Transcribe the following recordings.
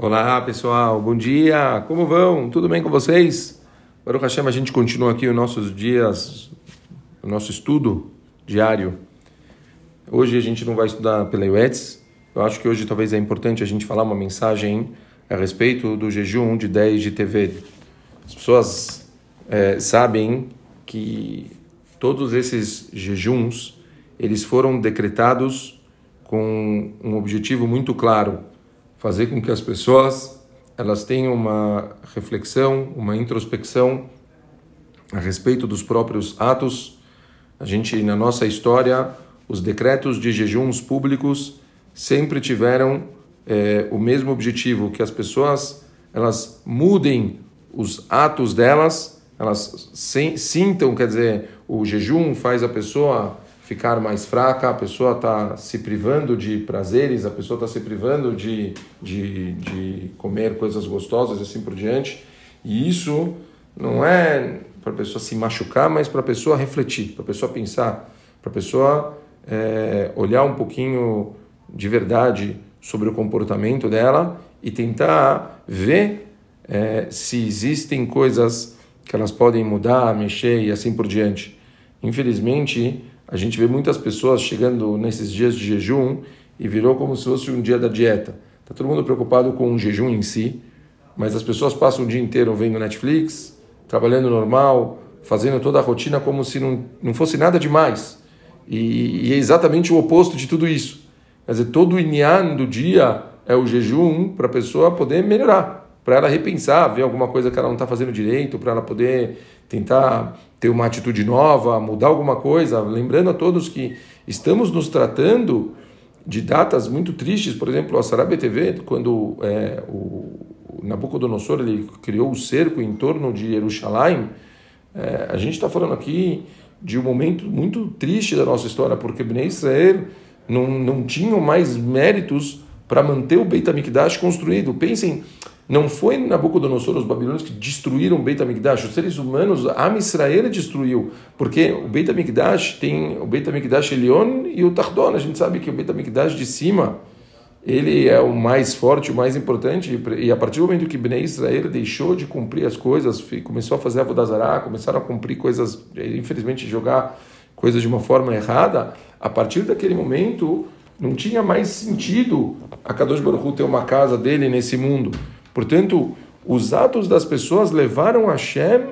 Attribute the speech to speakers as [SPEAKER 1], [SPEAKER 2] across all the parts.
[SPEAKER 1] Olá pessoal, bom dia, como vão? Tudo bem com vocês? Baruch Hashem, a gente continua aqui os nossos dias, o nosso estudo diário. Hoje a gente não vai estudar pela UETS, eu acho que hoje talvez é importante a gente falar uma mensagem a respeito do jejum de 10 de TV. As pessoas é, sabem que todos esses jejuns, eles foram decretados com um objetivo muito claro, fazer com que as pessoas elas tenham uma reflexão, uma introspecção a respeito dos próprios atos. A gente na nossa história, os decretos de jejuns públicos sempre tiveram é, o mesmo objetivo, que as pessoas elas mudem os atos delas, elas sintam, quer dizer, o jejum faz a pessoa ficar mais fraca, a pessoa está se privando de prazeres, a pessoa está se privando de, de, de comer coisas gostosas e assim por diante. E isso não é para a pessoa se machucar, mas para a pessoa refletir, para a pessoa pensar, para a pessoa é, olhar um pouquinho de verdade sobre o comportamento dela e tentar ver é, se existem coisas que elas podem mudar, mexer e assim por diante. Infelizmente, a gente vê muitas pessoas chegando nesses dias de jejum e virou como se fosse um dia da dieta. Está todo mundo preocupado com o jejum em si, mas as pessoas passam o dia inteiro vendo Netflix, trabalhando normal, fazendo toda a rotina como se não, não fosse nada demais. E, e é exatamente o oposto de tudo isso. Quer dizer, todo o inyan do dia é o jejum para a pessoa poder melhorar para ela repensar, ver alguma coisa que ela não está fazendo direito, para ela poder tentar ter uma atitude nova, mudar alguma coisa. Lembrando a todos que estamos nos tratando de datas muito tristes, por exemplo, a Sarabia TV, quando é, o Nabucodonosor ele criou o cerco em torno de Jerusalém, é, a gente está falando aqui de um momento muito triste da nossa história, porque Bnei Israel não, não tinham mais méritos para manter o Beit HaMikdash construído. Pensem não foi Nabucodonosor, os babilônios, que destruíram o Beit HaMikdash. Os seres humanos, a Israel destruiu. Porque o Beit HaMikdash tem o Beit HaMikdash Elion e o Tardon. A gente sabe que o Beit HaMikdash de cima, ele é o mais forte, o mais importante. E a partir do momento que Bnei Israel deixou de cumprir as coisas, começou a fazer a Vodazará, começaram a cumprir coisas, infelizmente, jogar coisas de uma forma errada, a partir daquele momento não tinha mais sentido a Kadosh Baruch ter uma casa dele nesse mundo. Portanto, os atos das pessoas levaram Hashem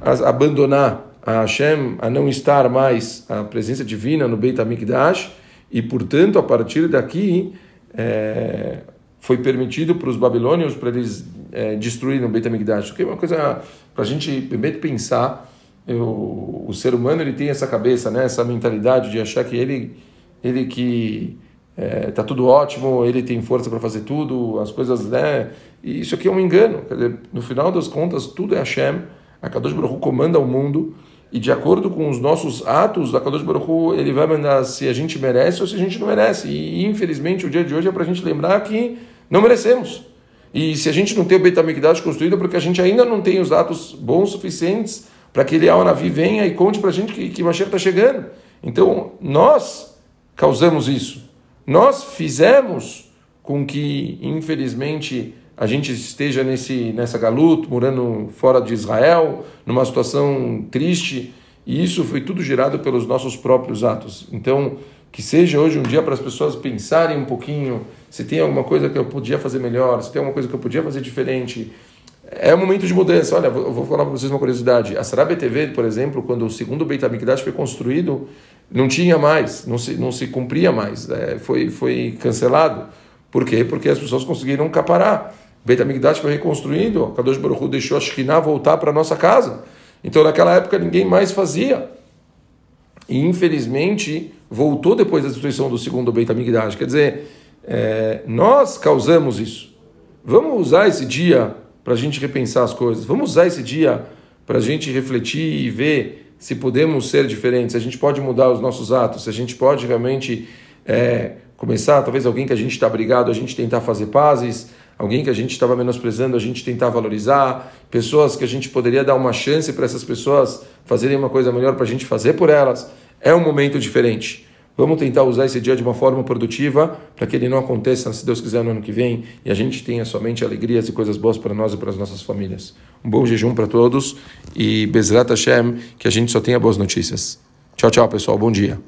[SPEAKER 1] a abandonar a Hashem, a não estar mais a presença divina no Beit HaMikdash, e, portanto, a partir daqui, é, foi permitido para os babilônios para eles é, destruírem o Beit HaMikdash. Que é uma coisa para a gente pensar, eu, o ser humano ele tem essa cabeça, né, essa mentalidade de achar que ele, ele que é, tá tudo ótimo, ele tem força para fazer tudo, as coisas, né? E isso aqui é um engano. Dizer, no final das contas, tudo é Hashem. A Kadosh Baruch comanda o mundo e de acordo com os nossos atos, a Kadosh Baruch ele vai mandar se a gente merece ou se a gente não merece. E infelizmente o dia de hoje é para a gente lembrar que não merecemos. E se a gente não tem o Beit HaMikdash construído é porque a gente ainda não tem os atos bons suficientes para que ele, Navi venha e conte para a gente que, que Mashiach está chegando. Então, nós causamos isso. Nós fizemos com que, infelizmente, a gente esteja nesse, nessa galuta, morando fora de Israel, numa situação triste, e isso foi tudo gerado pelos nossos próprios atos. Então, que seja hoje um dia para as pessoas pensarem um pouquinho se tem alguma coisa que eu podia fazer melhor, se tem alguma coisa que eu podia fazer diferente. É um momento de mudança. Olha, eu vou falar para vocês uma curiosidade. A Sarabia TV, por exemplo, quando o segundo Beit HaMikdash foi construído, não tinha mais, não se, não se cumpria mais, é, foi, foi cancelado. Por quê? Porque as pessoas conseguiram caparar. Beit HaMikdash foi reconstruído, a Kadosh Baruch Hu deixou a Shekhinah voltar para a nossa casa. Então, naquela época, ninguém mais fazia. E, infelizmente, voltou depois da destruição do segundo Beit HaMikdash. Quer dizer, é, nós causamos isso. Vamos usar esse dia para a gente repensar as coisas. Vamos usar esse dia para a gente refletir e ver se podemos ser diferentes, se a gente pode mudar os nossos atos, se a gente pode realmente é, começar, talvez alguém que a gente está brigado, a gente tentar fazer pazes, alguém que a gente estava menosprezando, a gente tentar valorizar, pessoas que a gente poderia dar uma chance para essas pessoas fazerem uma coisa melhor para a gente fazer por elas. É um momento diferente. Vamos tentar usar esse dia de uma forma produtiva para que ele não aconteça, se Deus quiser, no ano que vem e a gente tenha somente alegrias e coisas boas para nós e para as nossas famílias. Um bom jejum para todos e Bezrat Hashem, que a gente só tenha boas notícias. Tchau, tchau, pessoal. Bom dia.